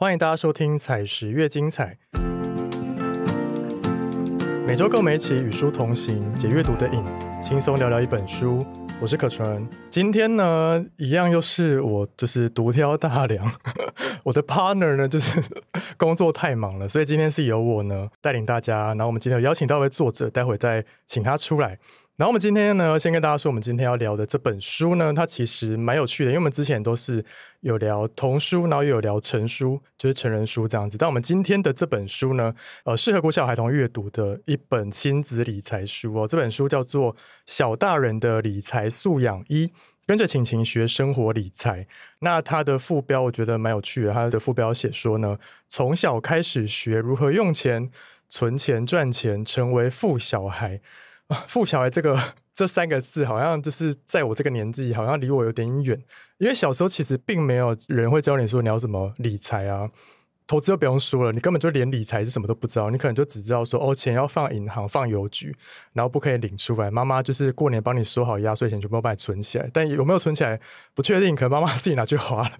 欢迎大家收听《采食越精彩》，每周跟我们一起与书同行，解阅读的瘾，轻松聊聊一本书。我是可纯，今天呢，一样又是我就是独挑大梁。我的 partner 呢，就是 工作太忙了，所以今天是由我呢带领大家。然后我们今天有邀请到一位作者，待会再请他出来。然后我们今天呢，先跟大家说，我们今天要聊的这本书呢，它其实蛮有趣的，因为我们之前都是有聊童书，然后又有聊成书，就是成人书这样子。但我们今天的这本书呢，呃，适合国小孩童阅读的一本亲子理财书哦。这本书叫做《小大人的理财素养一》，跟着晴晴学生活理财。那它的副标我觉得蛮有趣的，它的副标写说呢，从小开始学如何用钱、存钱、赚钱，成为富小孩。富小孩这个这三个字，好像就是在我这个年纪，好像离我有点远。因为小时候其实并没有人会教你说你要怎么理财啊。投资就不用说了，你根本就连理财是什么都不知道，你可能就只知道说哦，钱要放银行、放邮局，然后不可以领出来。妈妈就是过年帮你收好压岁钱，全部帮你存起来，但有没有存起来不确定，可能妈妈 自己拿去花了。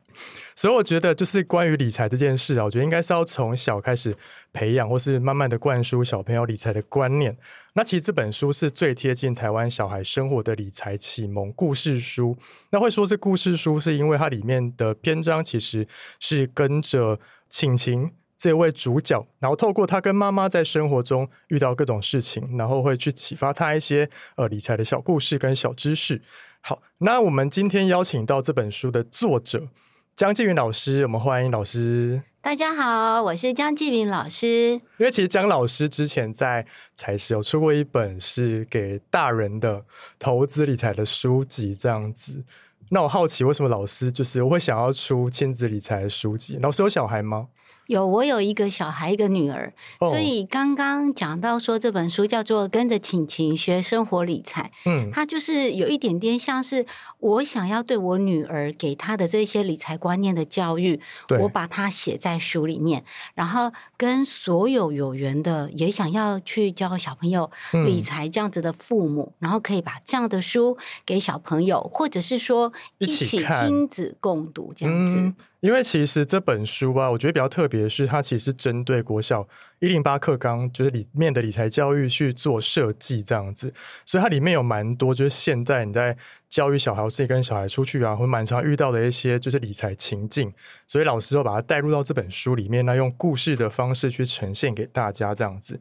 所以我觉得，就是关于理财这件事啊，我觉得应该是要从小开始培养，或是慢慢的灌输小朋友理财的观念。那其实这本书是最贴近台湾小孩生活的理财启蒙故事书。那会说是故事书，是因为它里面的篇章其实是跟着。晴晴这位主角，然后透过他跟妈妈在生活中遇到各种事情，然后会去启发他一些呃理财的小故事跟小知识。好，那我们今天邀请到这本书的作者江继云老师，我们欢迎老师。大家好，我是江继明老师。因为其实江老师之前在财师有出过一本是给大人的投资理财的书籍，这样子。那我好奇，为什么老师就是我会想要出亲子理财的书籍？老师有小孩吗？有，我有一个小孩，一个女儿，所以刚刚讲到说这本书叫做《跟着晴晴学生活理财》，嗯，它就是有一点点像是我想要对我女儿给她的这些理财观念的教育，我把它写在书里面，然后跟所有有缘的也想要去教小朋友理财这样子的父母，然后可以把这样的书给小朋友，或者是说一起亲子共读这样子。因为其实这本书吧，我觉得比较特别的是，它其实针对国小一零八课纲，就是里面的理财教育去做设计这样子，所以它里面有蛮多，就是现在你在教育小孩，或是跟小孩出去啊，会蛮常遇到的一些就是理财情境，所以老师就把它带入到这本书里面，那用故事的方式去呈现给大家这样子。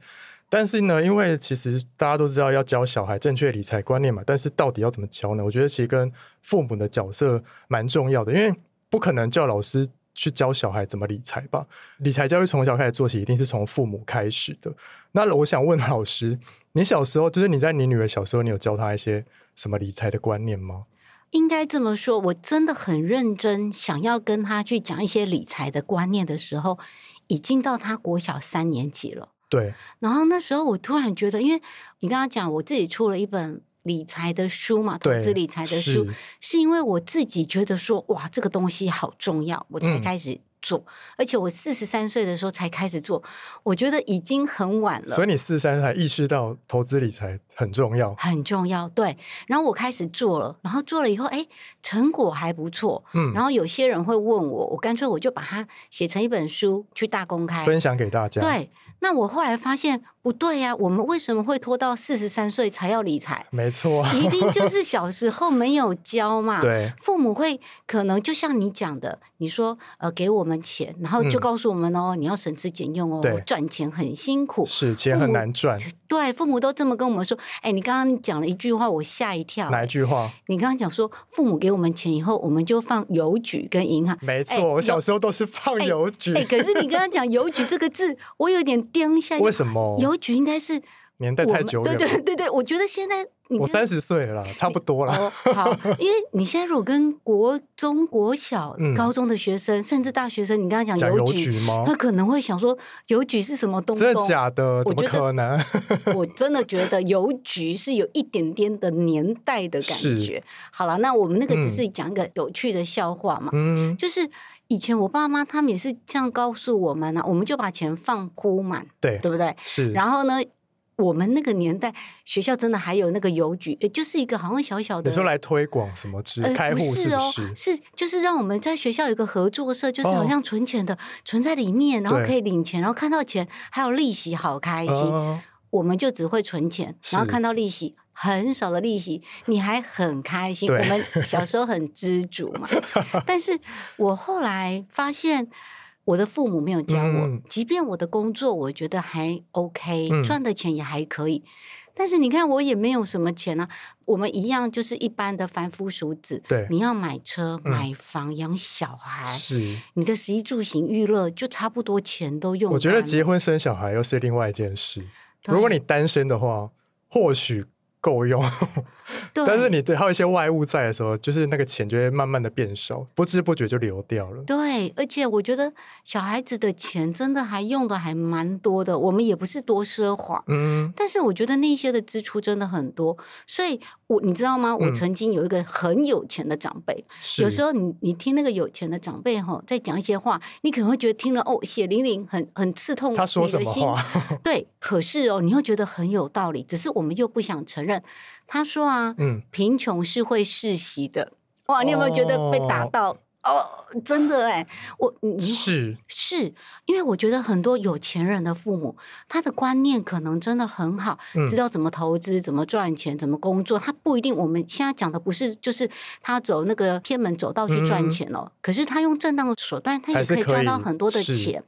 但是呢，因为其实大家都知道要教小孩正确理财观念嘛，但是到底要怎么教呢？我觉得其实跟父母的角色蛮重要的，因为。不可能叫老师去教小孩怎么理财吧？理财教育从小开始做起，一定是从父母开始的。那我想问老师，你小时候，就是你在你女儿小时候，你有教她一些什么理财的观念吗？应该这么说，我真的很认真，想要跟她去讲一些理财的观念的时候，已经到她国小三年级了。对。然后那时候我突然觉得，因为你刚刚讲，我自己出了一本。理财的书嘛，投资理财的书，是因为我自己觉得说，哇，这个东西好重要，我才开始做。而且我四十三岁的时候才开始做，我觉得已经很晚了。所以你四十三才意识到投资理财很重要，很重要。对，然后我开始做了，然后做了以后，哎，成果还不错。嗯，然后有些人会问我，我干脆我就把它写成一本书去大公开，分享给大家。对。那我后来发现不对呀，我们为什么会拖到四十三岁才要理财？没错，一定就 是小时候没有教嘛。对，父母会可能就像你讲的，你说呃给我们钱，然后就告诉我们哦，你要省吃俭用哦，赚钱很辛苦，是钱很难赚。对，父母都这么跟我们说。哎，你刚刚讲了一句话，我吓一跳。哪一句话？你刚刚讲说，父母给我们钱以后，我们就放邮局跟银行。没错，我小时候都是放邮局。哎，可是你刚刚讲邮局这个字，我有点 颠一下。为什么？邮局应该是。年代太久远，对对对对，我觉得现在我三十岁了，差不多了。好，因为你现在如果跟国中国小、高中的学生，甚至大学生，你刚刚讲邮局吗？他可能会想说，邮局是什么东西？真的假的？怎么可能？我真的觉得邮局是有一点点的年代的感觉。好了，那我们那个只是讲一个有趣的笑话嘛。嗯，就是以前我爸妈他们也是这样告诉我们呢，我们就把钱放铺满，对对不对？是。然后呢？我们那个年代，学校真的还有那个邮局，就是一个好像小小的。你说来推广什么？是开户是哦，是就是让我们在学校有一个合作社，就是好像存钱的存在里面，然后可以领钱，然后看到钱还有利息，好开心。我们就只会存钱，然后看到利息很少的利息，你还很开心。我们 小时候很知足嘛，但是我后来发现。我的父母没有教我，即便我的工作我觉得还 OK，赚的钱也还可以，但是你看我也没有什么钱啊。我们一样就是一般的凡夫俗子。对，你要买车、买房、养小孩，是你的食衣住行娱乐就差不多钱都用。我觉得结婚生小孩又是另外一件事。如果你单身的话，或许。够用，但是你对还有一些外物在的时候，就是那个钱就会慢慢的变少，不知不觉就流掉了。对，而且我觉得小孩子的钱真的还用的还蛮多的，我们也不是多奢华，嗯，但是我觉得那些的支出真的很多，所以我你知道吗？我曾经有一个很有钱的长辈，有时候你你听那个有钱的长辈哈在讲一些话，你可能会觉得听了哦血淋淋，很很刺痛他说什么话？对，可是哦你又觉得很有道理，只是我们又不想承认。他说啊，嗯，贫穷是会世袭的。哇，你有没有觉得被打到？哦，真的哎，我是是因为我觉得很多有钱人的父母，他的观念可能真的很好，知道怎么投资、怎么赚钱、怎么工作。他不一定我们现在讲的不是，就是他走那个偏门走道去赚钱哦。可是他用正当的手段，他也可以赚到很多的钱。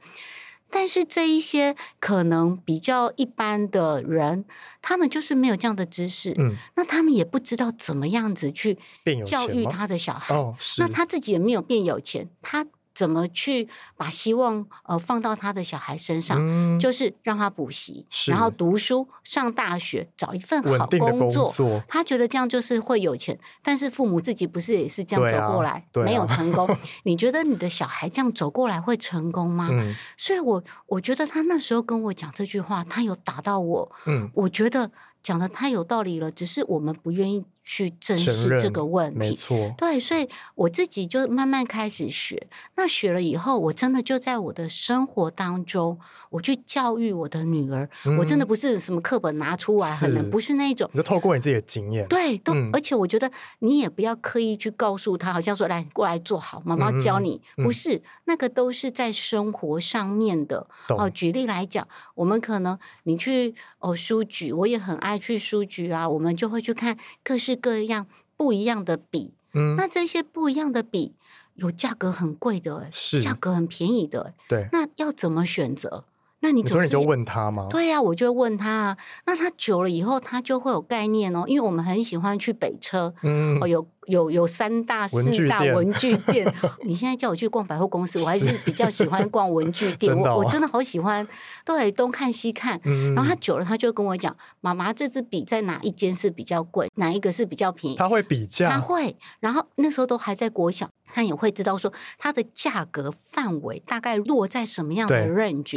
但是这一些可能比较一般的人，他们就是没有这样的知识，嗯，那他们也不知道怎么样子去教育他的小孩，哦，那他自己也没有变有钱，他。怎么去把希望呃放到他的小孩身上？就是让他补习，然后读书，上大学，找一份好工作。他觉得这样就是会有钱，但是父母自己不是也是这样走过来，没有成功。你觉得你的小孩这样走过来会成功吗？所以，我我觉得他那时候跟我讲这句话，他有打到我。嗯，我觉得。讲的太有道理了，只是我们不愿意去正视这个问题。没错，对，所以我自己就慢慢开始学。那学了以后，我真的就在我的生活当中，我去教育我的女儿。我真的不是什么课本拿出来，很难，不是那种。你就透过你自己的经验，对，都而且我觉得你也不要刻意去告诉他，好像说来过来做好，妈妈教你，不是那个都是在生活上面的。哦，举例来讲，我们可能你去哦书局，我也很爱。去书局啊，我们就会去看各式各样不一样的笔。嗯，那这些不一样的笔有价格很贵的，是价格很便宜的。对，那要怎么选择？那你所以你就问他吗？对呀，我就问他。啊。那他久了以后，他就会有概念哦。因为我们很喜欢去北车，嗯，哦，有有有三大四大文具 店。你现在叫我去逛百货公司，我还是比较喜欢逛文具 店。我我真的好喜欢，都得东看西看。然后他久了，他就跟我讲：“妈妈，这支笔在哪一间是比较贵，哪一个是比较便宜？”他会比价，他会。然后那时候都还在国小，他也会知道说它的价格范围大概落在什么样的 range。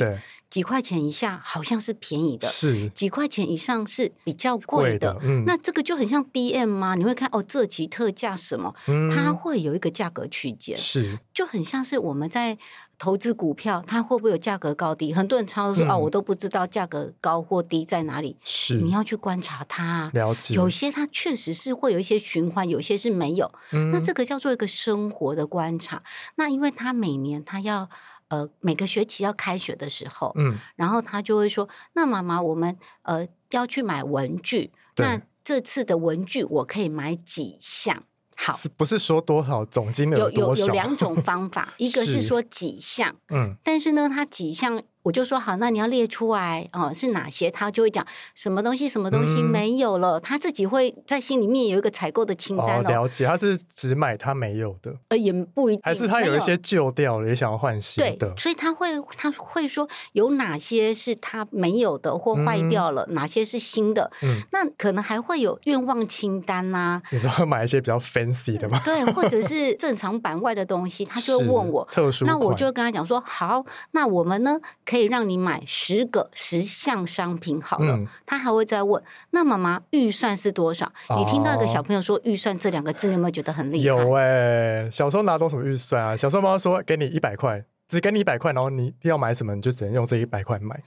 对。几块钱以下好像是便宜的，是几块钱以上是比较贵的。嗯，那这个就很像 D M 吗？你会看哦，这期特价什么？它会有一个价格区间，是就很像是我们在投资股票，它会不会有价格高低？很多人常常说哦，我都不知道价格高或低在哪里。是你要去观察它，了解。有些它确实是会有一些循环，有些是没有。那这个叫做一个生活的观察。那因为它每年它要。呃，每个学期要开学的时候，嗯，然后他就会说：“那妈妈，我们呃要去买文具，那这次的文具我可以买几项？好，是不是说多少总金额？有有有两种 方法，一个是说几项，嗯，但是呢，它几项。”我就说好，那你要列出来哦，是哪些？他就会讲什么东西，什么东西没有了，他自己会在心里面有一个采购的清单哦。了解，他是只买他没有的，呃，也不一定，还是他有一些旧掉了，也想要换新的。所以他会他会说有哪些是他没有的或坏掉了，哪些是新的。嗯，那可能还会有愿望清单呐。你知道买一些比较 fancy 的吗？对，或者是正常版外的东西，他就会问我特殊，那我就跟他讲说好，那我们呢？可以让你买十个十项商品好了，他还会再问：那妈妈预算是多少？你听到一个小朋友说预算这两个字，你有没有觉得很厉害？有哎，小时候拿到什么预算啊？小时候妈妈说给你一百块，只给你一百块，然后你要买什么你就只能用这一百块买。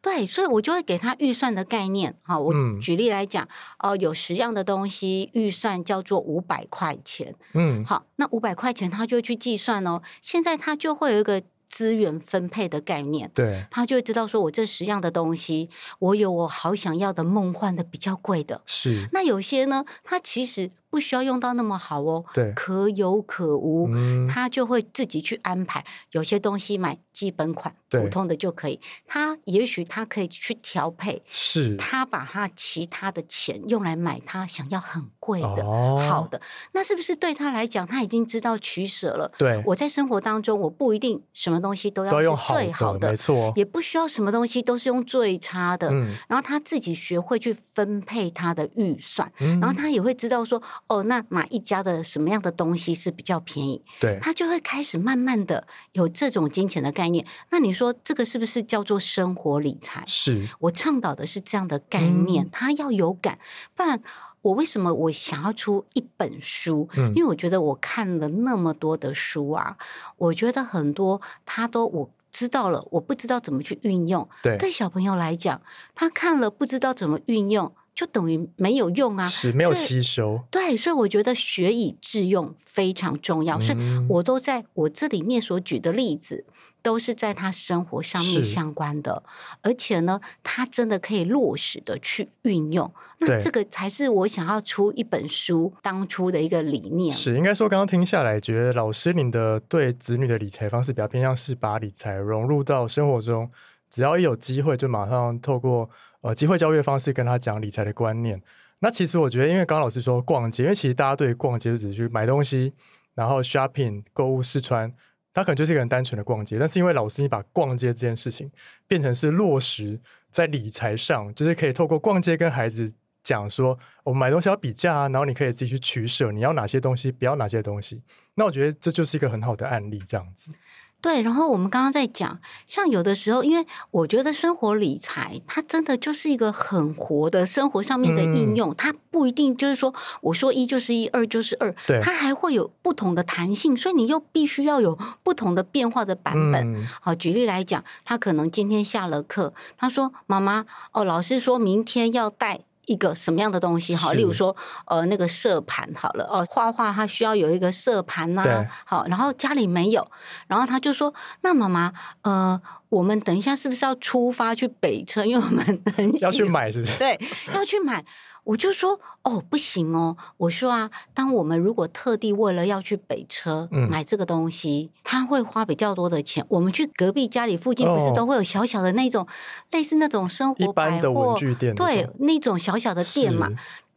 对，所以我就会给他预算的概念。好，我举例来讲，哦，有十样的东西，预算叫做五百块钱。嗯，好，那五百块钱他就去计算哦。现在他就会有一个。资源分配的概念，对，他就会知道说，我这十样的东西，我有我好想要的梦幻的比较贵的，是。那有些呢，他其实。不需要用到那么好哦，对，可有可无，他就会自己去安排。有些东西买基本款，普通的就可以。他也许他可以去调配，是他把他其他的钱用来买他想要很贵的好的，那是不是对他来讲他已经知道取舍了？对，我在生活当中我不一定什么东西都要用最好的，没错，也不需要什么东西都是用最差的。嗯，然后他自己学会去分配他的预算，然后他也会知道说。哦，那哪一家的什么样的东西是比较便宜？对，他就会开始慢慢的有这种金钱的概念。那你说这个是不是叫做生活理财？是我倡导的是这样的概念，他要有感。不然，我为什么我想要出一本书？因为我觉得我看了那么多的书啊，我觉得很多他都我知道了，我不知道怎么去运用。对，对小朋友来讲，他看了不知道怎么运用。就等于没有用啊，是没有吸收。对，所以我觉得学以致用非常重要。所以我都在我这里面所举的例子，都是在他生活上面相关的，而且呢，他真的可以落实的去运用。那这个才是我想要出一本书当初的一个理念。是应该说，刚刚听下来，觉得老师您的对子女的理财方式比较偏向是把理财融入到生活中，只要一有机会就马上透过。呃，机会教育方式跟他讲理财的观念。那其实我觉得，因为刚刚老师说逛街，因为其实大家对逛街就只是去买东西，然后 shopping 购物试穿，他可能就是一个很单纯的逛街。但是因为老师你把逛街这件事情变成是落实在理财上，就是可以透过逛街跟孩子讲说，我买东西要比价啊，然后你可以自己去取舍，你要哪些东西，不要哪些东西。那我觉得这就是一个很好的案例，这样子。对，然后我们刚刚在讲，像有的时候，因为我觉得生活理财，它真的就是一个很活的生活上面的应用，它不一定就是说我说一就是一，二就是二，对，它还会有不同的弹性，所以你又必须要有不同的变化的版本。好，举例来讲，他可能今天下了课，他说：“妈妈，哦，老师说明天要带。”一个什么样的东西哈？例如说，呃，那个色盘好了哦，画画它需要有一个色盘呐。好，然后家里没有，然后他就说：“那妈妈，呃，我们等一下是不是要出发去北车？因为我们 很要去买，是不是？对，要去买。”我就说哦，不行哦。我说啊，当我们如果特地为了要去北车买这个东西，他会花比较多的钱。我们去隔壁家里附近，不是都会有小小的那种类似那种生活百货店，对，那种小小的店嘛。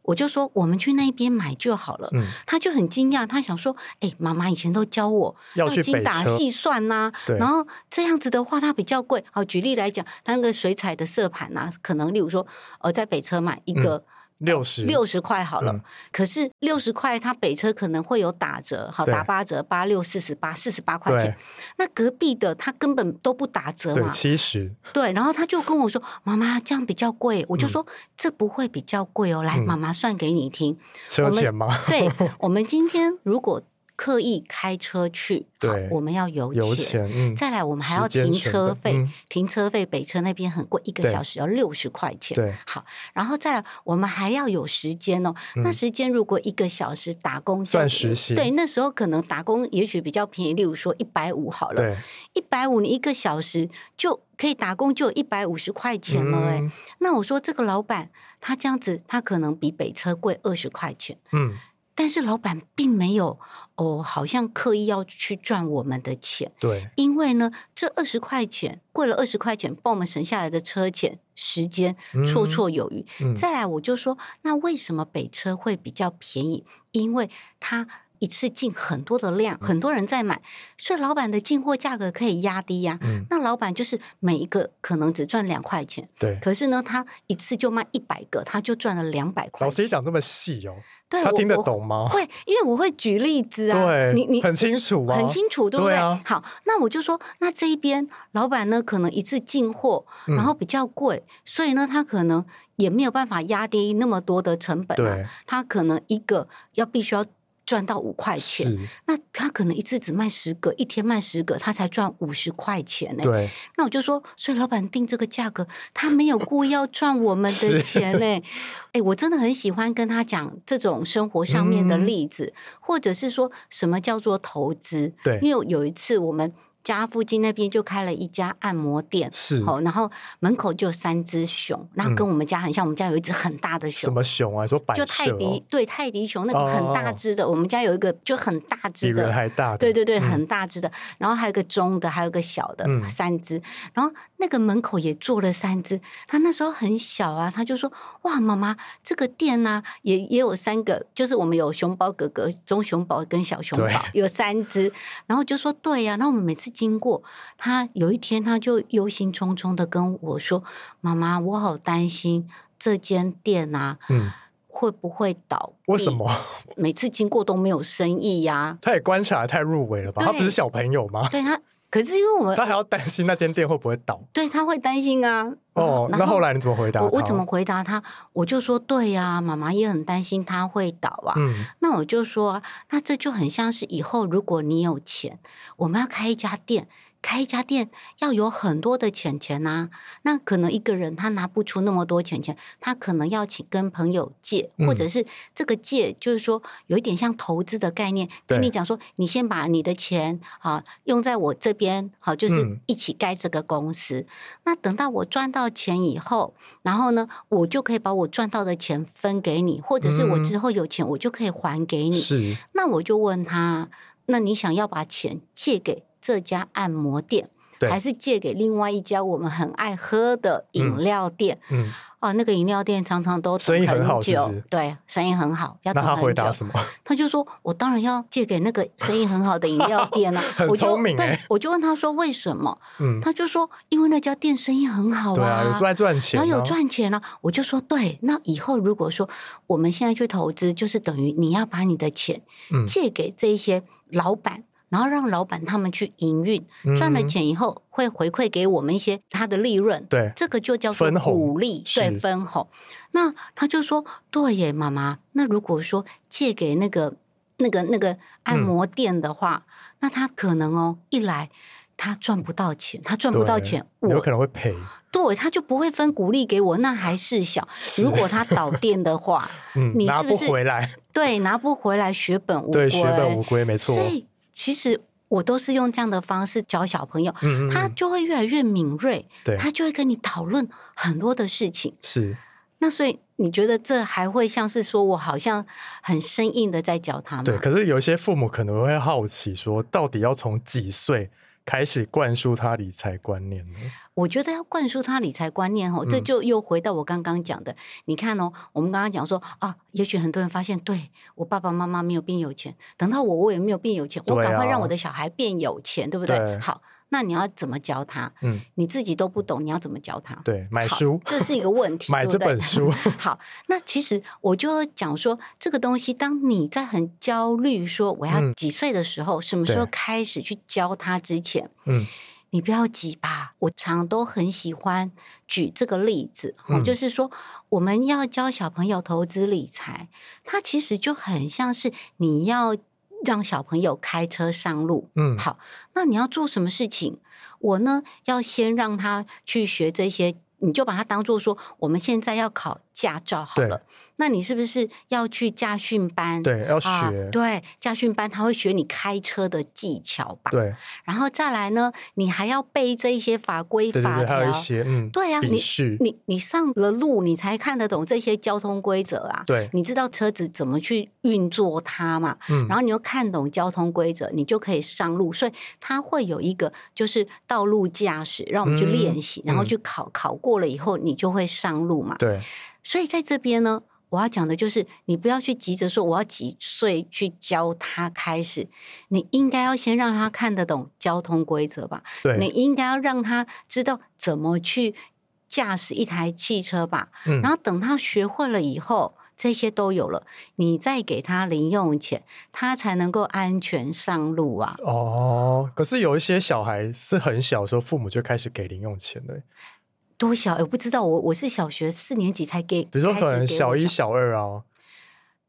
我就说我们去那边买就好了。他就很惊讶，他想说，哎，妈妈以前都教我要精打细算呐，然后这样子的话，它比较贵。好，举例来讲，那个水彩的色盘呐，可能例如说，呃，在北车买一个。六十六十块好了，可是六十块，它北车可能会有打折，好打八折，八六四十八，四十八块钱。那隔壁的他根本都不打折嘛，七十。对，然后他就跟我说：“妈妈，这样比较贵。”我就说：“这不会比较贵哦，来，妈妈算给你听。”车钱吗？对，我们今天如果。刻意开车去，对，我们要油钱。嗯，再来，我们还要停车费，停车费北车那边很贵，一个小时要六十块钱。对，好，然后再来，我们还要有时间哦。那时间如果一个小时打工算实习，对，那时候可能打工也许比较便宜，例如说一百五好了，对，一百五你一个小时就可以打工，就有一百五十块钱了。哎，那我说这个老板他这样子，他可能比北车贵二十块钱。嗯。但是老板并没有哦，好像刻意要去赚我们的钱。对，因为呢，这二十块钱贵了二十块钱，帮我们省下来的车钱、时间绰绰有余。再来，我就说，那为什么北车会比较便宜？因为它一次进很多的量，很多人在买，所以老板的进货价格可以压低呀。那老板就是每一个可能只赚两块钱，对。可是呢，他一次就卖一百个，他就赚了两百块。老师讲这么细哦。对他听得懂吗？会，因为我会举例子啊。对，你你很清楚很清楚，对不对？好，那我就说，那这一边老板呢，可能一次进货，然后比较贵，所以呢，他可能也没有办法压低那么多的成本。对，他可能一个要必须要赚到五块钱，那他可能一次只卖十个，一天卖十个，他才赚五十块钱呢。对，那我就说，所以老板定这个价格，他没有故意要赚我们的钱呢。哎，我真的很喜欢跟他讲这种生活上面的例子，或者是说什么叫做投资。对，因为有一次我们。家附近那边就开了一家按摩店，是好，然后门口就有三只熊，然后跟我们家很像，我们家有一只很大的熊，什么熊啊？说白就泰迪，对泰迪熊那种很大只的，我们家有一个就很大只的，比人还大，对对对，很大只的，然后还有个中的，还有个小的，三只，然后。那个门口也坐了三只，他那时候很小啊，他就说：“哇，妈妈，这个店呢，也也有三个，就是我们有熊宝哥哥、中熊宝跟小熊宝，有三只。”然后就说：“对呀。”然后我们每次经过，他有一天他就忧心忡忡的跟我说：“妈妈，我好担心这间店啊，嗯，会不会倒？为什么每次经过都没有生意呀？”他也观察太入微了吧？他不是小朋友吗？对他。可是因为我们他还要担心那间店会不会倒，对他会担心啊。哦，那后来你怎么回答？我怎么回答他？我就说对呀，妈妈也很担心他会倒啊。嗯，那我就说，那这就很像是以后如果你有钱，我们要开一家店。开一家店要有很多的钱钱呐，那可能一个人他拿不出那么多钱钱，他可能要请跟朋友借，或者是这个借就是说有一点像投资的概念，跟你讲说，你先把你的钱啊用在我这边，好，就是一起盖这个公司。那等到我赚到钱以后，然后呢，我就可以把我赚到的钱分给你，或者是我之后有钱，我就可以还给你。是，那我就问他，那你想要把钱借给？这家按摩店，还是借给另外一家我们很爱喝的饮料店。嗯，哦，那个饮料店常常都生意很好，对，生意很好。要那他回答什么？他就说：“我当然要借给那个生意很好的饮料店了。”很聪明对，我就问他说：“为什么？”嗯，他就说：“因为那家店生意很好啊，有在赚钱，然后有赚钱了。”我就说：“对，那以后如果说我们现在去投资，就是等于你要把你的钱借给这些老板。”然后让老板他们去营运，赚了钱以后会回馈给我们一些他的利润。对，这个就叫做鼓励，对分红。那他就说：“对耶，妈妈。那如果说借给那个、那个、那个按摩店的话，那他可能哦，一来他赚不到钱，他赚不到钱，我有可能会赔。对，他就不会分鼓励给我。那还是小。如果他倒店的话，嗯，拿不回来。对，拿不回来，血本无对，血本无归，没错。所以。其实我都是用这样的方式教小朋友，他就会越来越敏锐，他就会跟你讨论很多的事情。是，那所以你觉得这还会像是说我好像很生硬的在教他吗？对，可是有一些父母可能会好奇，说到底要从几岁？开始灌输他理财观念呢？我觉得要灌输他理财观念哦，这就又回到我刚刚讲的。你看哦，我们刚刚讲说啊，也许很多人发现，对我爸爸妈妈没有变有钱，等到我我也没有变有钱，我赶快让我的小孩变有钱，对不对？好。那你要怎么教他？嗯，你自己都不懂，你要怎么教他？对，买书，这是一个问题。买这本书。好，那其实我就讲说，这个东西，当你在很焦虑，说我要几岁的时候，什么时候开始去教他之前，嗯，你不要急吧。我常都很喜欢举这个例子，就是说，我们要教小朋友投资理财，它其实就很像是你要。让小朋友开车上路，嗯，好，那你要做什么事情？我呢，要先让他去学这些，你就把它当做说，我们现在要考驾照好了。那你是不是要去驾训班？对，要学。对，驾训班他会学你开车的技巧吧？对。然后再来呢，你还要背这一些法规法条。还有一些，嗯，对啊，你你你上了路，你才看得懂这些交通规则啊。对，你知道车子怎么去运作它嘛？嗯。然后你又看懂交通规则，你就可以上路。所以它会有一个就是道路驾驶，让我们去练习，然后去考，考过了以后你就会上路嘛。对。所以在这边呢。我要讲的就是，你不要去急着说我要几岁去教他开始，你应该要先让他看得懂交通规则吧。对，你应该要让他知道怎么去驾驶一台汽车吧。嗯，然后等他学会了以后，这些都有了，你再给他零用钱，他才能够安全上路啊。哦，可是有一些小孩是很小时候父母就开始给零用钱的。多小？我不知道，我我是小学四年级才给，比如说可能小一、小二啊，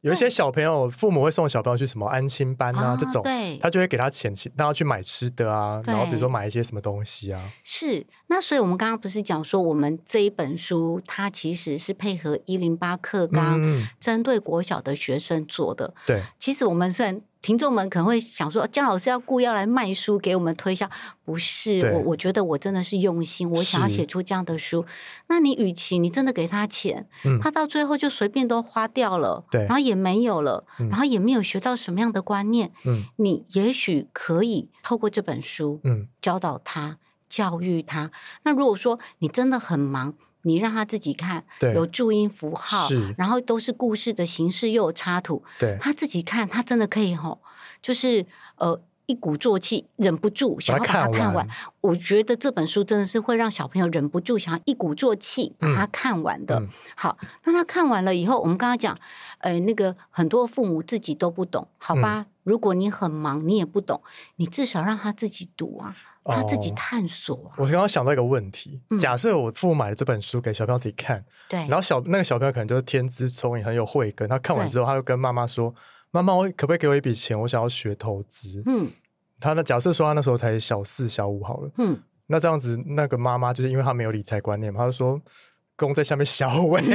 有一些小朋友，父母会送小朋友去什么安亲班啊，这种，对，他就会给他钱，让他去买吃的啊，然后比如说买一些什么东西啊。是，那所以我们刚刚不是讲说，我们这一本书它其实是配合一零八课纲，针对国小的学生做的。对，其实我们虽然。听众们可能会想说，姜老师要故意要来卖书给我们推销，不是我，我觉得我真的是用心，我想要写出这样的书。那你与其你真的给他钱，他到最后就随便都花掉了，对，然后也没有了，然后也没有学到什么样的观念，嗯，你也许可以透过这本书，嗯，教导他，教育他。那如果说你真的很忙。你让他自己看，有注音符号，然后都是故事的形式，又有插图，他自己看，他真的可以吼，就是呃一鼓作气，忍不住想要把它看完。我觉得这本书真的是会让小朋友忍不住想要一鼓作气把它看完的。好，那他看完了以后，我们刚刚讲，呃，那个很多父母自己都不懂，好吧？如果你很忙，你也不懂，你至少让他自己读啊。他自己探索啊。我刚刚想到一个问题：假设我父母买了这本书给小朋友自己看，对，然后小那个小朋友可能就是天资聪颖，很有慧根。他看完之后，他就跟妈妈说：“妈妈，我可不可以给我一笔钱？我想要学投资。”嗯，他的假设说他那时候才小四、小五好了。嗯，那这样子，那个妈妈就是因为他没有理财观念嘛，他就说。公在下面小尾，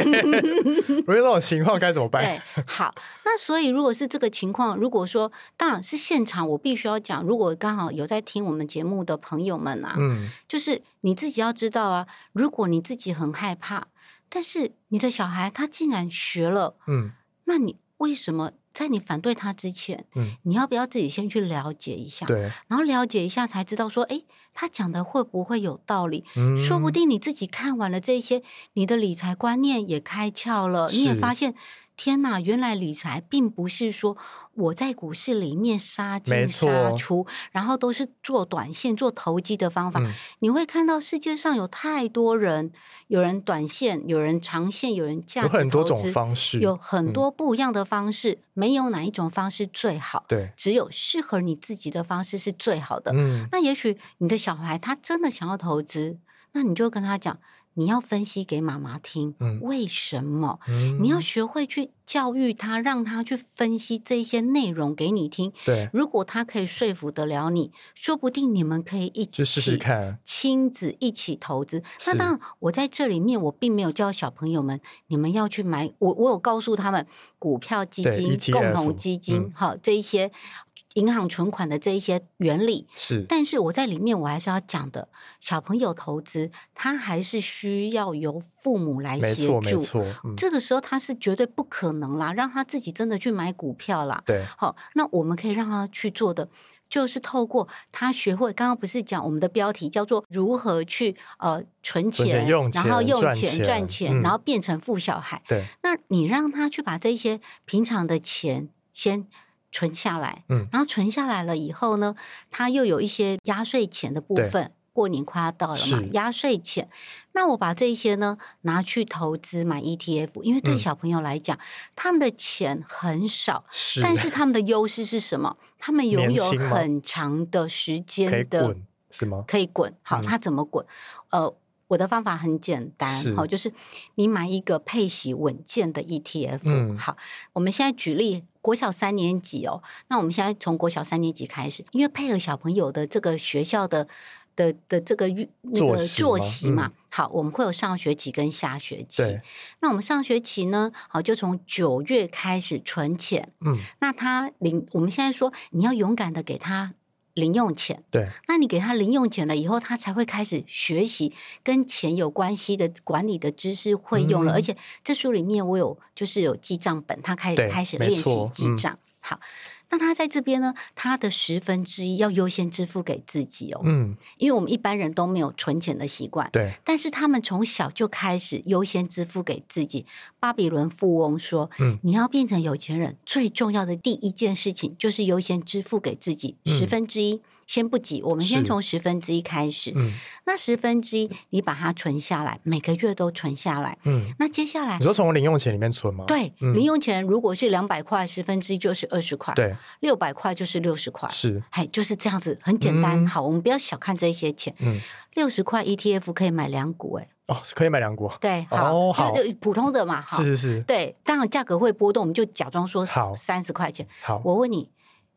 如果这种情况该怎么办？对，好，那所以如果是这个情况，如果说当然是现场，我必须要讲，如果刚好有在听我们节目的朋友们啊，嗯，就是你自己要知道啊，如果你自己很害怕，但是你的小孩他竟然学了，嗯，那你为什么？在你反对他之前，嗯，你要不要自己先去了解一下？对，然后了解一下才知道说，哎，他讲的会不会有道理？嗯，说不定你自己看完了这些，你的理财观念也开窍了，你也发现。天呐，原来理财并不是说我在股市里面杀进杀出，然后都是做短线、做投机的方法。你会看到世界上有太多人，有人短线，有人长线，有人价值很多种方式，有很多不一样的方式，没有哪一种方式最好。对，只有适合你自己的方式是最好的。嗯，那也许你的小孩他真的想要投资，那你就跟他讲。你要分析给妈妈听，为什么？你要学会去教育他，让他去分析这些内容给你听。对，如果他可以说服得了你，说不定你们可以一起试试看，亲子一起投资。那当然，我在这里面我并没有教小朋友们，你们要去买。我我有告诉他们，股票基金、共同基金，好这一些。银行存款的这一些原理是，但是我在里面我还是要讲的，小朋友投资他还是需要由父母来协助，没错，这个时候他是绝对不可能啦，让他自己真的去买股票啦。对，好，那我们可以让他去做的，就是透过他学会，刚刚不是讲我们的标题叫做如何去呃存钱，然后用钱赚钱，然后变成富小孩。对，那你让他去把这些平常的钱先。存下来，嗯，然后存下来了以后呢，他又有一些压岁钱的部分，过年快要到了嘛，压岁钱，那我把这些呢拿去投资买 ETF，因为对小朋友来讲，他们的钱很少，是，但是他们的优势是什么？他们拥有很长的时间的，是吗？可以滚，好，他怎么滚？呃。我的方法很简单，好，就是你买一个配息稳健的 ETF。嗯，好，我们现在举例国小三年级哦，那我们现在从国小三年级开始，因为配合小朋友的这个学校的的的这个那个作息嘛，好，我们会有上学期跟下学期。那我们上学期呢，好，就从九月开始存钱。嗯，那他零，我们现在说你要勇敢的给他。零用钱，对，那你给他零用钱了以后，他才会开始学习跟钱有关系的管理的知识会用了。而且这书里面我有就是有记账本，他开开始练习记账。好，那他在这边呢，他的十分之一要优先支付给自己哦。嗯，因为我们一般人都没有存钱的习惯，对，但是他们从小就开始优先支付给自己。巴比伦富翁说：“嗯，你要变成有钱人，最重要的第一件事情就是优先支付给自己十分之一。”先不急，我们先从十分之一开始。嗯，那十分之一你把它存下来，每个月都存下来。嗯，那接下来你说从零用钱里面存吗？对，零用钱如果是两百块，十分之一就是二十块。对，六百块就是六十块。是，嘿，就是这样子，很简单。好，我们不要小看这些钱。嗯，六十块 ETF 可以买两股，哎。哦，可以买两股。对，好，就普通的嘛。是是是。对，当然价格会波动，我们就假装说好三十块钱。好，我问你。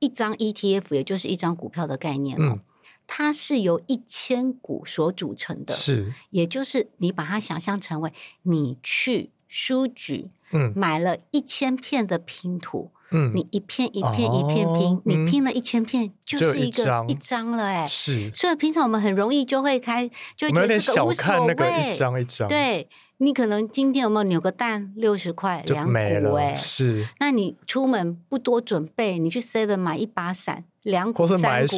一张 ETF 也就是一张股票的概念哦，它是由一千股所组成的，是，也就是你把它想象成为你去书局，嗯，买了一千片的拼图，嗯，你一片一片一片拼，你拼了一千片，就是一个一张。了，哎，是，所以平常我们很容易就会开，就觉得这个无所谓，一张一张，对。你可能今天有没有扭个蛋六十块两股哎，是。那你出门不多准备，你去 Seven 买一把伞两股三股，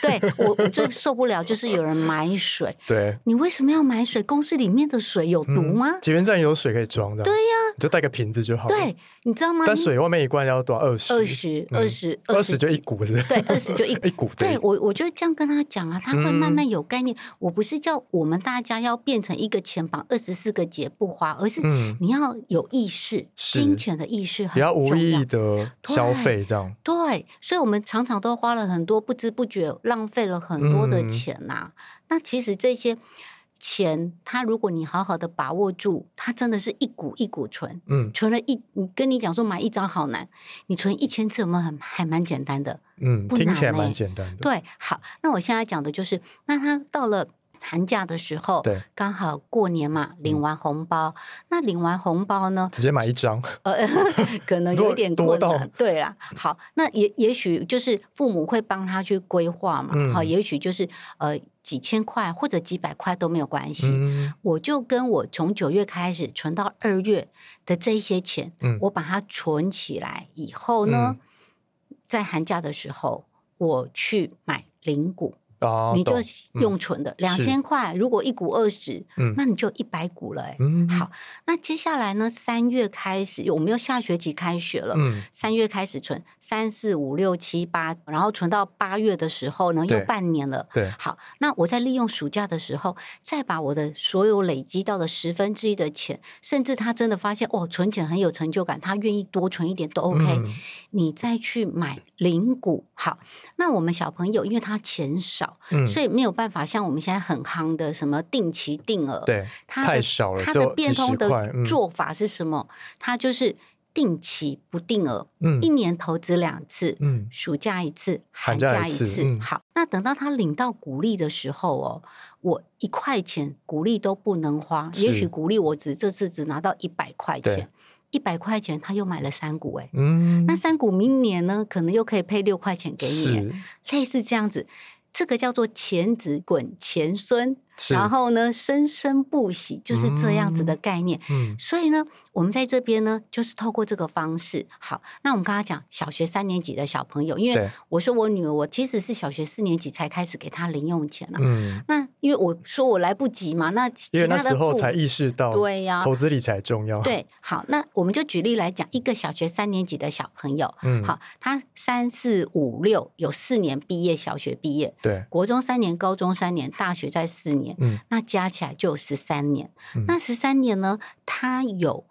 对我我最受不了就是有人买水。对，你为什么要买水？公司里面的水有毒吗？捷运站有水可以装的。对呀，你就带个瓶子就好。对，你知道吗？但水外面一罐要多少？二十，二十，二十，二十就一股是？对，二十就一 一股。对我，我就这样跟他讲啊，他会慢慢有概念。我不是叫我们大家要变成一个钱榜二十四个节不花，而是。是，你要有意识，金钱的意识很重要。不要无意义的消费，这样对。所以，我们常常都花了很多，不知不觉浪费了很多的钱呐。那其实这些钱，它如果你好好的把握住，它真的是一股一股存。嗯，存了一，你跟你讲说买一张好难，你存一千次，有没有很还蛮简单的？嗯，听起来蛮简单的。对，好，那我现在讲的就是，那他到了。寒假的时候，对，刚好过年嘛，领完红包，那领完红包呢，直接买一张，呃，可能有点多难，对啦。好，那也也许就是父母会帮他去规划嘛，好，也许就是呃几千块或者几百块都没有关系。我就跟我从九月开始存到二月的这些钱，我把它存起来以后呢，在寒假的时候我去买零股。你就用存的两千块，如果一股二十，那你就一百股了哎。好，那接下来呢？三月开始，我们又下学期开学了。嗯，三月开始存三四五六七八，然后存到八月的时候呢，又半年了。对，好，那我在利用暑假的时候，再把我的所有累积到的十分之一的钱，甚至他真的发现哦，存钱很有成就感，他愿意多存一点都 OK。你再去买零股，好，那我们小朋友因为他钱少。所以没有办法像我们现在很夯的什么定期定额，对，太少了。它的变通的做法是什么？它就是定期不定额，嗯，一年投资两次，嗯，暑假一次，寒假一次。好，那等到他领到股利的时候哦，我一块钱股利都不能花，也许股利我只这次只拿到一百块钱，一百块钱他又买了三股，哎，嗯，那三股明年呢，可能又可以配六块钱给你，类似这样子。这个叫做前子滚前孙，然后呢，生生不息，就是这样子的概念。嗯，所以呢。我们在这边呢，就是透过这个方式。好，那我们刚刚讲小学三年级的小朋友，因为我说我女儿，我其实是小学四年级才开始给她零用钱了。嗯，那因为我说我来不及嘛，那因为那时候才意识到，对呀，投资理财重要。对，好，那我们就举例来讲，一个小学三年级的小朋友，嗯，好，他三四五六有四年毕业，小学毕业，对，国中三年，高中三年，大学在四年，嗯，那加起来就有十三年。那十三年呢，他有。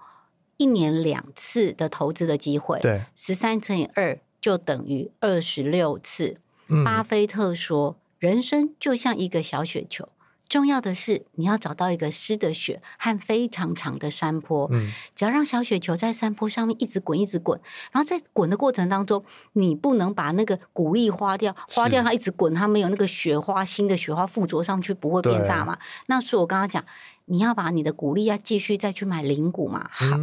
一年两次的投资的机会，对，十三乘以二就等于二十六次。巴菲特说：“人生就像一个小雪球，重要的是你要找到一个湿的雪和非常长的山坡。嗯，只要让小雪球在山坡上面一直滚，一直滚，然后在滚的过程当中，你不能把那个鼓励花掉，花掉它一直滚，它没有那个雪花，新的雪花附着上去不会变大嘛？那所以我刚刚讲。”你要把你的谷粒要继续再去买零谷嘛？好，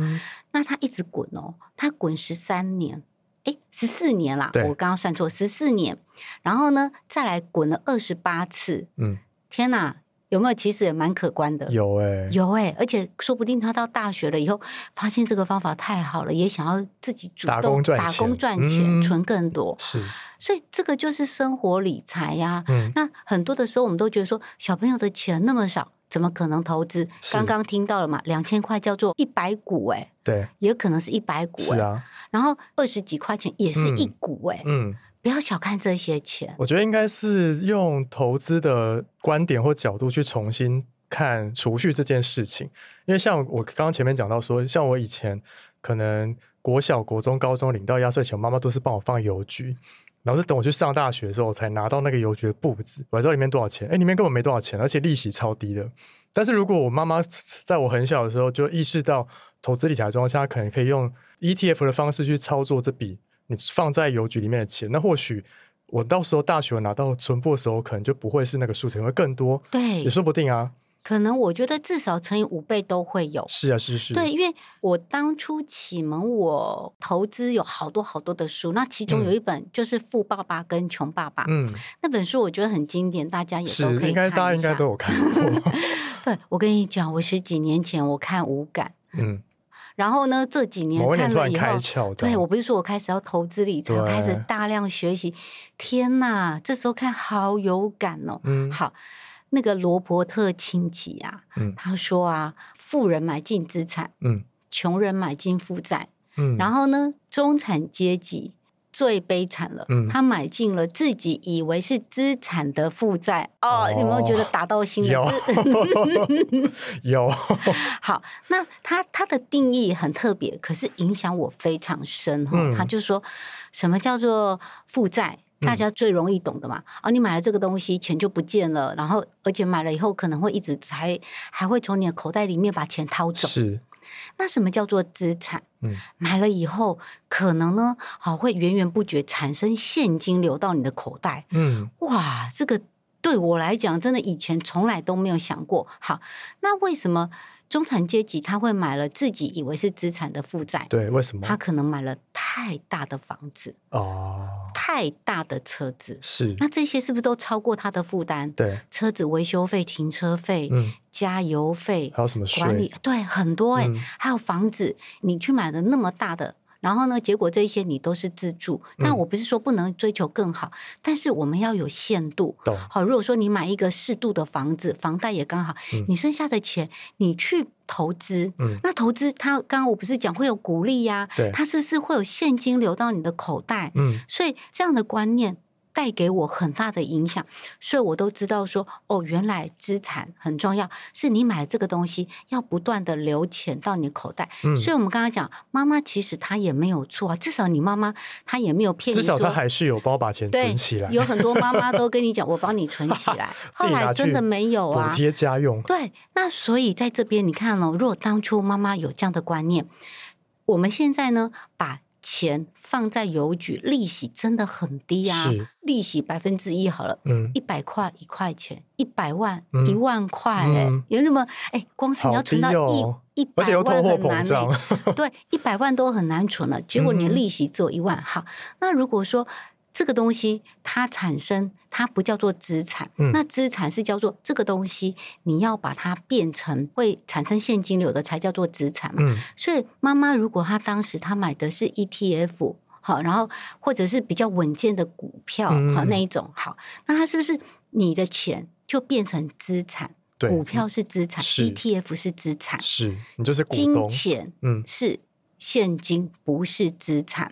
那它一直滚哦，它滚十三年，哎，十四年啦，我刚刚算错，十四年。然后呢，再来滚了二十八次。嗯，天哪，有没有？其实也蛮可观的。有哎，有哎，而且说不定他到大学了以后，发现这个方法太好了，也想要自己主动打工赚钱，存更多。是，所以这个就是生活理财呀。嗯，那很多的时候，我们都觉得说，小朋友的钱那么少。怎么可能投资？刚刚听到了嘛？两千块叫做一百股，哎，对，也可能是一百股，是啊。然后二十几块钱也是一股，哎，嗯，不要小看这些钱。我觉得应该是用投资的观点或角度去重新看储蓄这件事情。因为像我刚刚前面讲到说，像我以前可能国小、国中、高中领到压岁钱，妈妈都是帮我放邮局，然后是等我去上大学的时候，我才拿到那个邮局的簿子，我知道里面多少钱。哎，里面根本没多少钱，而且利息超低的。但是如果我妈妈在我很小的时候就意识到投资理财状况下，可能可以用 ETF 的方式去操作这笔你放在邮局里面的钱，那或许我到时候大学拿到存部的时候，可能就不会是那个数字，会更多，对，也说不定啊。可能我觉得至少乘以五倍都会有。是啊，是是。对，因为我当初启蒙我投资有好多好多的书，那其中有一本就是《富爸爸跟穷爸爸》。嗯，那本书我觉得很经典，大家也都可以。应该大家应该都有看过。对，我跟你讲，我十几年前我看无感。嗯。然后呢，这几年看了以后，对我不是说我开始要投资理财，开始大量学习。天哪，这时候看好有感哦。嗯，好。那个罗伯特清崎啊，他说啊，富人买进资产，嗯，穷人买进负债，嗯，然后呢，中产阶级最悲惨了，嗯，他买进了自己以为是资产的负债，哦，有没有觉得打到心了？有，好，那他他的定义很特别，可是影响我非常深哈。他就说什么叫做负债？大家最容易懂的嘛，哦，你买了这个东西，钱就不见了，然后而且买了以后可能会一直还还会从你的口袋里面把钱掏走。是，那什么叫做资产？嗯，买了以后可能呢，好会源源不绝产生现金流到你的口袋。嗯，哇，这个对我来讲真的以前从来都没有想过。好，那为什么？中产阶级他会买了自己以为是资产的负债，对，为什么？他可能买了太大的房子哦，太大的车子是，那这些是不是都超过他的负担？对，车子维修费、停车费、嗯，加油费，还有什么管理？对，很多哎，还有房子，你去买的那么大的。然后呢？结果这些你都是自住，但我不是说不能追求更好，但是我们要有限度。好，如果说你买一个适度的房子，房贷也刚好，你剩下的钱你去投资，那投资它刚刚我不是讲会有鼓励呀？它是不是会有现金流到你的口袋？嗯，所以这样的观念。带给我很大的影响，所以我都知道说，哦，原来资产很重要，是你买了这个东西，要不断的留钱到你口袋。嗯，所以我们刚刚讲，妈妈其实她也没有错啊，至少你妈妈她也没有骗你，至少她还是有帮我把钱存起来。有很多妈妈都跟你讲，我帮你存起来，后来真的没有啊，补贴家用。对，那所以在这边你看哦，如果当初妈妈有这样的观念，我们现在呢，把。钱放在邮局，利息真的很低啊！利息百分之一好了，嗯，一百块一块钱，一百万一万块，哎，有那么哎，光是你要存到一一百万很难欸，对，一百万都很难存了，结果你的利息只有一万，好，那如果说。这个东西它产生，它不叫做资产，那资产是叫做这个东西，你要把它变成会产生现金流的才叫做资产嘛。所以妈妈如果她当时她买的是 ETF，好，然后或者是比较稳健的股票，好那一种，好，那它是不是你的钱就变成资产？股票是资产，ETF 是资产，是你就是金钱，嗯，是。现金不是资产，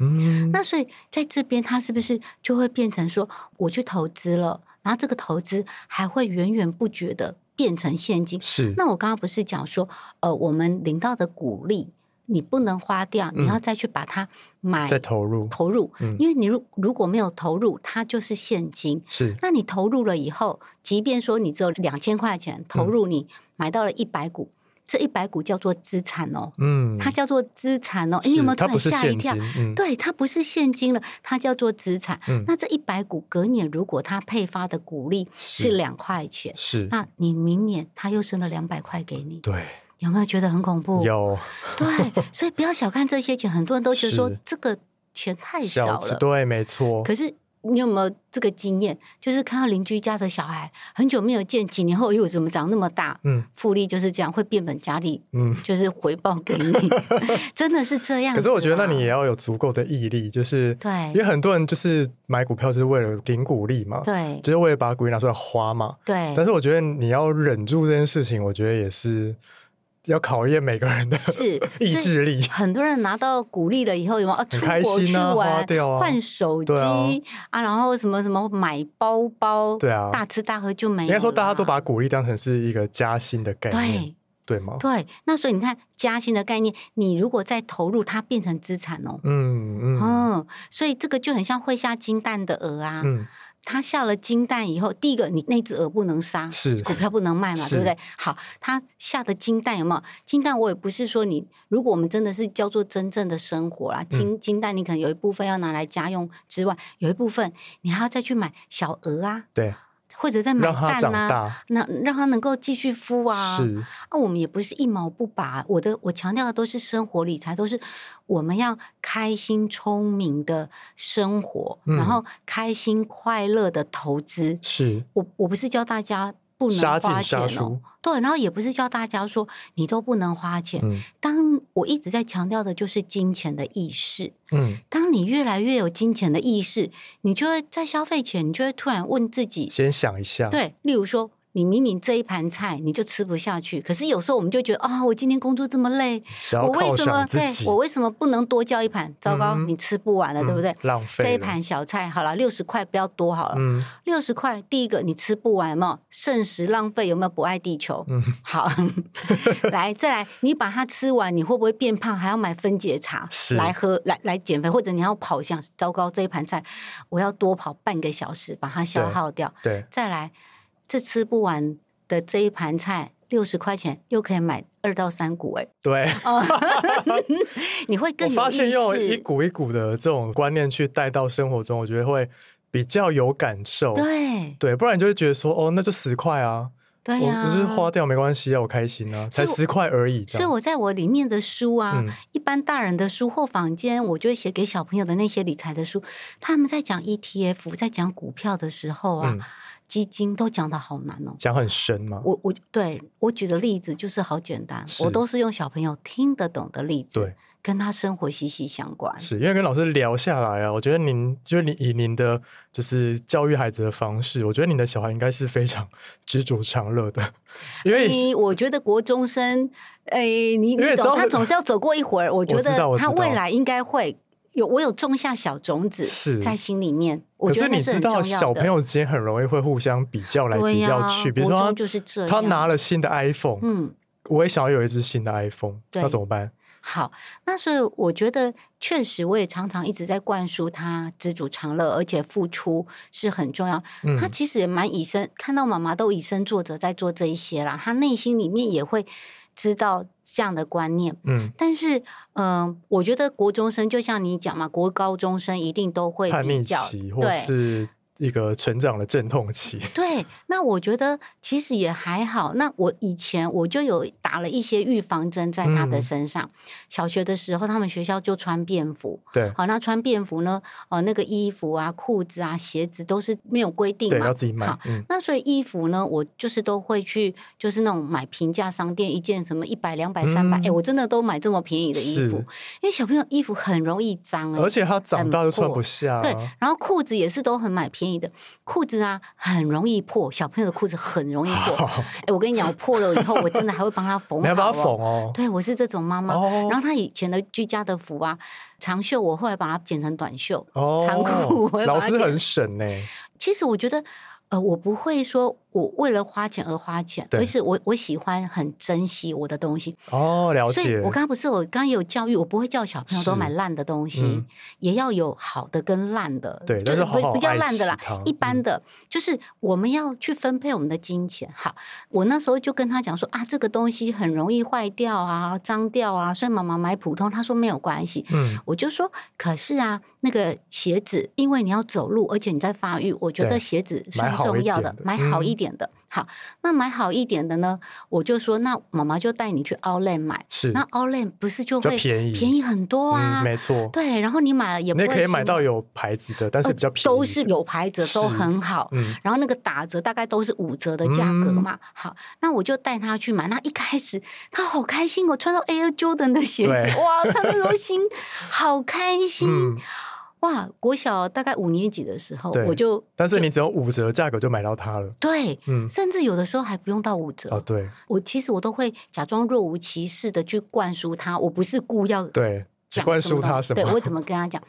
那所以在这边，它是不是就会变成说，我去投资了，然后这个投资还会源源不绝的变成现金？是。那我刚刚不是讲说，呃，我们领到的股利，你不能花掉，你要再去把它买，再投入，投入，嗯因为你如如果没有投入，它就是现金。是。那你投入了以后，即便说你只有两千块钱投入，你买到了一百股。这一百股叫做资产哦，嗯，它叫做资产哦，你有没有突然吓一跳？对，它不是现金了，它叫做资产。那这一百股隔年如果它配发的股利是两块钱，是，那你明年它又升了两百块给你，对，有没有觉得很恐怖？有，对，所以不要小看这些钱，很多人都觉得说 这个钱太少了，对，没错。可是。你有没有这个经验？就是看到邻居家的小孩很久没有见，几年后又怎么长那么大？嗯，复利就是这样，会变本加厉。嗯，就是回报给你，真的是这样。可是我觉得，那你也要有足够的毅力，就是对，因为很多人就是买股票是为了领股利嘛，对，就是为了把股利拿出来花嘛，对。但是我觉得你要忍住这件事情，我觉得也是。要考验每个人的是 意志力。很多人拿到鼓励了以后，有没有出国去玩、换手机啊？然后什么什么买包包，对啊，大吃大喝就没有。应该说，大家都把鼓励当成是一个加薪的概念，对吗？对。那所以你看，加薪的概念，你如果再投入，它变成资产哦。嗯嗯嗯。所以这个就很像会下金蛋的鹅啊。嗯。他下了金蛋以后，第一个你那只鹅不能杀，是股票不能卖嘛，对不对？好，他下的金蛋有没有金蛋？我也不是说你，如果我们真的是叫做真正的生活啦，金金蛋你可能有一部分要拿来家用之外，有一部分你还要再去买小鹅啊，对。或者在买蛋啊，那让他能够继续孵啊。是啊，我们也不是一毛不拔。我的我强调的都是生活理财，都是我们要开心聪明的生活，然后开心快乐的投资。是我我不是教大家。不能花钱哦，对，然后也不是叫大家说你都不能花钱。当我一直在强调的就是金钱的意识。嗯，当你越来越有金钱的意识，你就会在消费前，你就会突然问自己，先想一下，对，例如说。你明明这一盘菜你就吃不下去，可是有时候我们就觉得啊，我今天工作这么累，我为什么对我为什么不能多叫一盘？糟糕，你吃不完了，对不对？浪费这一盘小菜好了，六十块不要多好了。嗯，六十块，第一个你吃不完嘛，剩食浪费有没有不爱地球？嗯，好，来再来，你把它吃完，你会不会变胖？还要买分解茶来喝，来来减肥，或者你要跑向糟糕这一盘菜，我要多跑半个小时把它消耗掉。对，再来。这吃不完的这一盘菜，六十块钱又可以买二到三股哎。对，你会更发现用一股一股的这种观念去带到生活中，我觉得会比较有感受。对对，不然你就会觉得说，哦，那就十块啊，对呀，我就是花掉没关系啊，我开心啊，才十块而已。所以我在我里面的书啊，一般大人的书或坊间，我就写给小朋友的那些理财的书，他们在讲 ETF，在讲股票的时候啊。基金都讲的好难哦，讲很深吗？我我对我举的例子就是好简单，我都是用小朋友听得懂的例子，对，跟他生活息息相关。是因为跟老师聊下来啊，我觉得您就是你以您的就是教育孩子的方式，我觉得您的小孩应该是非常知足常乐的。因为我觉得国中生，哎，你你懂，他总是要走过一会儿，我觉得他未来应该会。有我有种下小种子在心里面，可是你知道小朋友之间很容易会互相比较来比较去，比如说就是这他拿了新的 iPhone，嗯，我也想要有一只新的 iPhone，那怎么办？好，那所以我觉得确实我也常常一直在灌输他知足常乐，而且付出是很重要。他其实也蛮以身看到妈妈都以身作则在做这一些啦，他内心里面也会。知道这样的观念，嗯，但是，嗯，我觉得国中生就像你讲嘛，国高中生一定都会比较，对。一个成长的阵痛期。对，那我觉得其实也还好。那我以前我就有打了一些预防针在他的身上。小学的时候，他们学校就穿便服。对，好，那穿便服呢？哦，那个衣服啊、裤子啊、鞋子都是没有规定嘛，要自己买。好，那所以衣服呢，我就是都会去，就是那种买平价商店，一件什么一百、两百、三百，哎，我真的都买这么便宜的衣服，因为小朋友衣服很容易脏，而且他长大都穿不下。对，然后裤子也是都很买便宜。的裤子啊，很容易破。小朋友的裤子很容易破。哎，我跟你讲，我破了以后，我真的还会帮他缝。你要帮他缝哦？对，我是这种妈妈。然后他以前的居家的服啊，长袖，我后来把它剪成短袖。哦，长裤，老师很省呢。其实我觉得。呃，我不会说我为了花钱而花钱，而是我我喜欢很珍惜我的东西。哦，了解。所以我刚刚不是我刚刚有教育，我不会叫小朋友都买烂的东西，也要有好的跟烂的。对，就是不不叫烂的啦，一般的，就是我们要去分配我们的金钱。好，我那时候就跟他讲说啊，这个东西很容易坏掉啊，脏掉啊，所以妈妈买普通。他说没有关系。嗯，我就说，可是啊。那个鞋子，因为你要走路，而且你在发育，我觉得鞋子是重要的，买好一点的。好，那买好一点的呢？我就说，那妈妈就带你去 Outlet 买。是，那 Outlet 不是就会便宜便宜很多啊？没错。对，然后你买了也不会。可以买到有牌子的，但是比较便宜。都是有牌子，都很好。嗯。然后那个打折大概都是五折的价格嘛。好，那我就带他去买。那一开始他好开心，我穿到 Air Jordan 的鞋子，哇，他那时候心 好开心。哇，国小大概五年级的时候，我就，但是你只有五折价格就买到它了。对，嗯，甚至有的时候还不用到五折。哦，对，我其实我都会假装若无其事的去灌输他，我不是故意要对。灌输他什么？对我怎么跟他讲？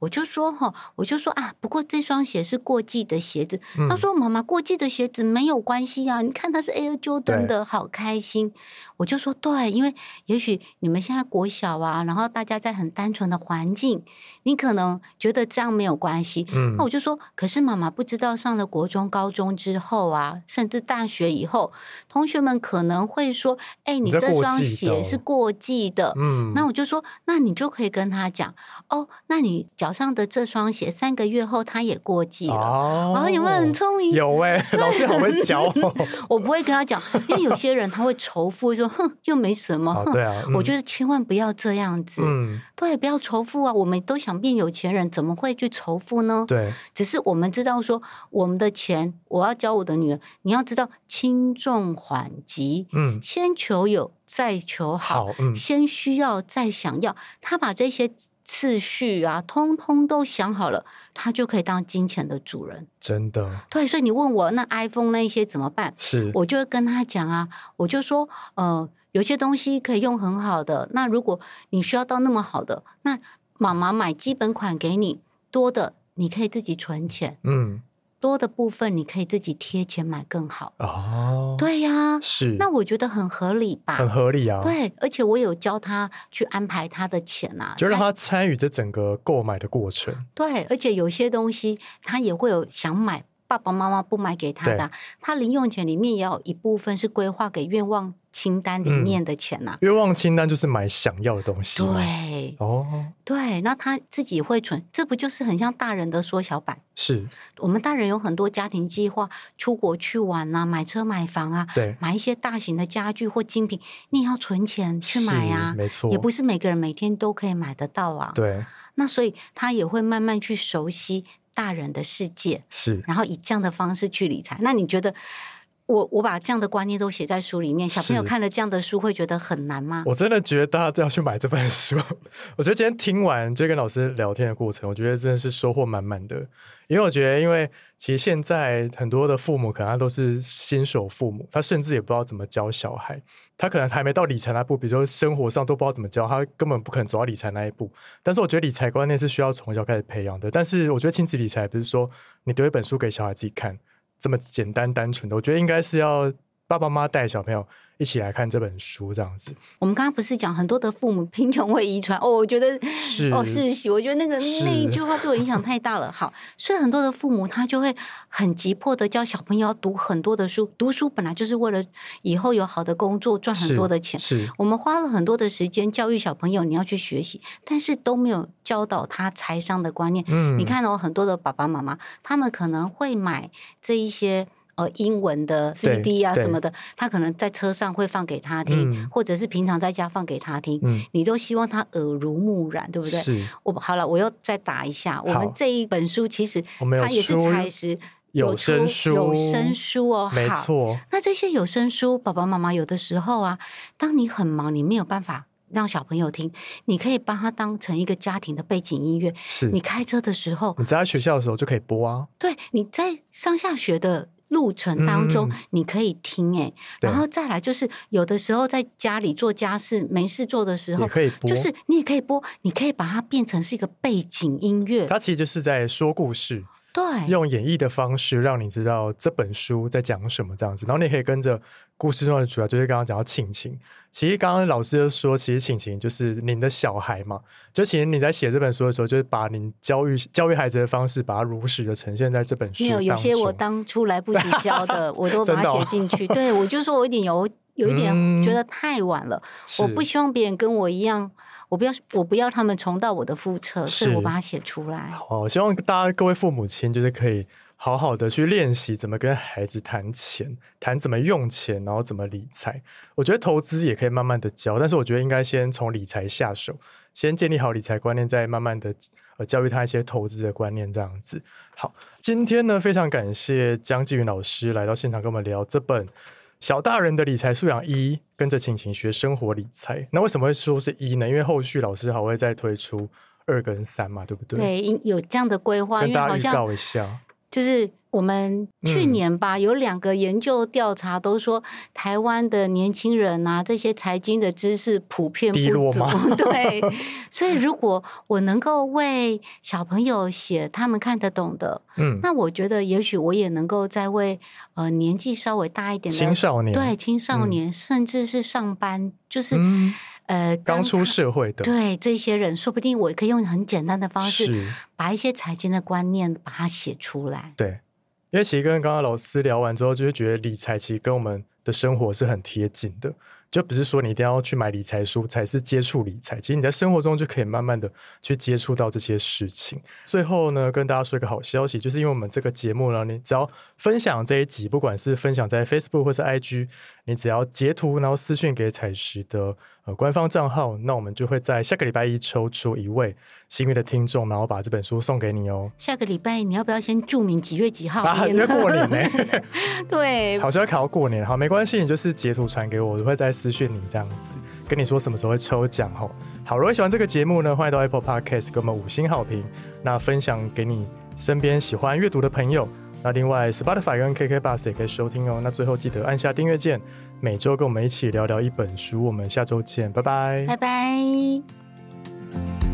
我就说哈，我就说啊，不过这双鞋是过季的鞋子。他说：“妈妈，过季的鞋子没有关系啊，你看它是 Air Jordan 的，好开心。”我就说：“对，因为也许你们现在国小啊，然后大家在很单纯的环境，你可能觉得这样没有关系。嗯，那我就说，可是妈妈不知道上了国中、高中之后啊，甚至大学以后，同学们可能会说：‘哎，你这双鞋是过季的。’嗯，那我就说，那你就可以跟他讲哦，那你讲。”脚上的这双鞋，三个月后它也过季了。哦，有没有很聪明？有哎，老师好会教。我不会跟他讲，因为有些人他会仇富，说哼，又没什么。对啊，我觉得千万不要这样子。嗯，对，不要仇富啊！我们都想变有钱人，怎么会去仇富呢？对，只是我们知道说，我们的钱，我要教我的女儿，你要知道轻重缓急。嗯，先求有，再求好。嗯，先需要，再想要。他把这些。次序啊，通通都想好了，他就可以当金钱的主人。真的，对，所以你问我那 iPhone 那些怎么办？是，我就会跟他讲啊，我就说，呃，有些东西可以用很好的，那如果你需要到那么好的，那妈妈买基本款给你，多的你可以自己存钱。嗯。多的部分你可以自己贴钱买更好哦，对呀，是，那我觉得很合理吧，很合理啊，对，而且我有教他去安排他的钱啊，就让他参与这整个购买的过程，对，而且有些东西他也会有想买。爸爸妈妈不买给他的，他零用钱里面也有一部分是规划给愿望清单里面的钱呐。愿望清单就是买想要的东西。对，哦，对，那他自己会存，这不就是很像大人的缩小版？是我们大人有很多家庭计划，出国去玩啊，买车买房啊，对，买一些大型的家具或精品，你也要存钱去买呀，没错，也不是每个人每天都可以买得到啊。对，那所以他也会慢慢去熟悉。大人的世界是，然后以这样的方式去理财。那你觉得，我我把这样的观念都写在书里面，小朋友看了这样的书会觉得很难吗？我真的觉得大家都要去买这本书。我觉得今天听完就跟老师聊天的过程，我觉得真的是收获满满的。因为我觉得，因为其实现在很多的父母可能他都是新手父母，他甚至也不知道怎么教小孩。他可能还没到理财那步，比如说生活上都不知道怎么教，他根本不可能走到理财那一步。但是我觉得理财观念是需要从小开始培养的。但是我觉得亲子理财不是说你读一本书给小孩自己看这么简单单纯的，我觉得应该是要爸爸妈妈带小朋友。一起来看这本书，这样子。我们刚刚不是讲很多的父母贫穷会遗传哦？我觉得是哦，是我觉得那个那一句话对我影响太大了。好，所以很多的父母他就会很急迫的教小朋友要读很多的书。读书本来就是为了以后有好的工作，赚很多的钱。是我们花了很多的时间教育小朋友，你要去学习，但是都没有教导他财商的观念。嗯，你看到很多的爸爸妈妈，他们可能会买这一些。呃，英文的 CD 啊什么的，他可能在车上会放给他听，或者是平常在家放给他听，你都希望他耳濡目染，对不对？是。我好了，我又再打一下，我们这一本书其实它也是才是有声书，有声书哦，没错。那这些有声书，爸爸妈妈有的时候啊，当你很忙，你没有办法让小朋友听，你可以把它当成一个家庭的背景音乐。是你开车的时候，你在学校的时候就可以播啊。对，你在上下学的。路程当中你可以听哎，然后再来就是有的时候在家里做家事没事做的时候，可以播，就是你也可以播，你可以把它变成是一个背景音乐。它其实就是在说故事。对，用演绎的方式让你知道这本书在讲什么这样子，然后你可以跟着故事中的主要就是刚刚讲到亲情。其实刚刚老师就说，其实亲情就是您的小孩嘛。就其实你在写这本书的时候，就是把您教育教育孩子的方式，把它如实的呈现在这本书。没有，有些我当初来不及教的，我都把它写进去。对我就说我有点有有一点觉得太晚了，我不希望别人跟我一样。我不要，我不要他们重蹈我的覆辙，所以我把它写出来。好，希望大家各位父母亲就是可以好好的去练习怎么跟孩子谈钱，谈怎么用钱，然后怎么理财。我觉得投资也可以慢慢的教，但是我觉得应该先从理财下手，先建立好理财观念，再慢慢的呃教育他一些投资的观念，这样子。好，今天呢非常感谢江继云老师来到现场跟我们聊这本。小大人的理财素养一，跟着晴晴学生活理财。那为什么会说是一呢？因为后续老师还会再推出二跟三嘛，对不对？对，有这样的规划，跟大家预告一下，就是。我们去年吧，有两个研究调查都说，台湾的年轻人啊，这些财经的知识普遍不足。对，所以如果我能够为小朋友写他们看得懂的，嗯，那我觉得也许我也能够再为呃年纪稍微大一点的青少年，对青少年，甚至是上班，就是呃刚出社会的，对这些人，说不定我可以用很简单的方式，把一些财经的观念把它写出来。对。因为其实跟刚刚老师聊完之后，就会觉得理财其实跟我们的生活是很贴近的。就不是说你一定要去买理财书才是接触理财，其实你在生活中就可以慢慢的去接触到这些事情。最后呢，跟大家说一个好消息，就是因为我们这个节目呢，你只要分享这一集，不管是分享在 Facebook 或是 IG，你只要截图然后私讯给彩石的呃官方账号，那我们就会在下个礼拜一抽出一位幸运的听众，然后把这本书送给你哦。下个礼拜你要不要先注明几月几号？啊，因为过年呢。对，好像要考到过年，好，没关系，你就是截图传给我，我会再。私讯你这样子，跟你说什么时候会抽奖吼。好，如果喜欢这个节目呢，欢迎到 Apple Podcast 给我们五星好评，那分享给你身边喜欢阅读的朋友。那另外 spotify 跟 kkbus 也可以收听哦。那最后记得按下订阅键每周跟我们一起聊聊一本书。我们下周见拜拜。拜拜。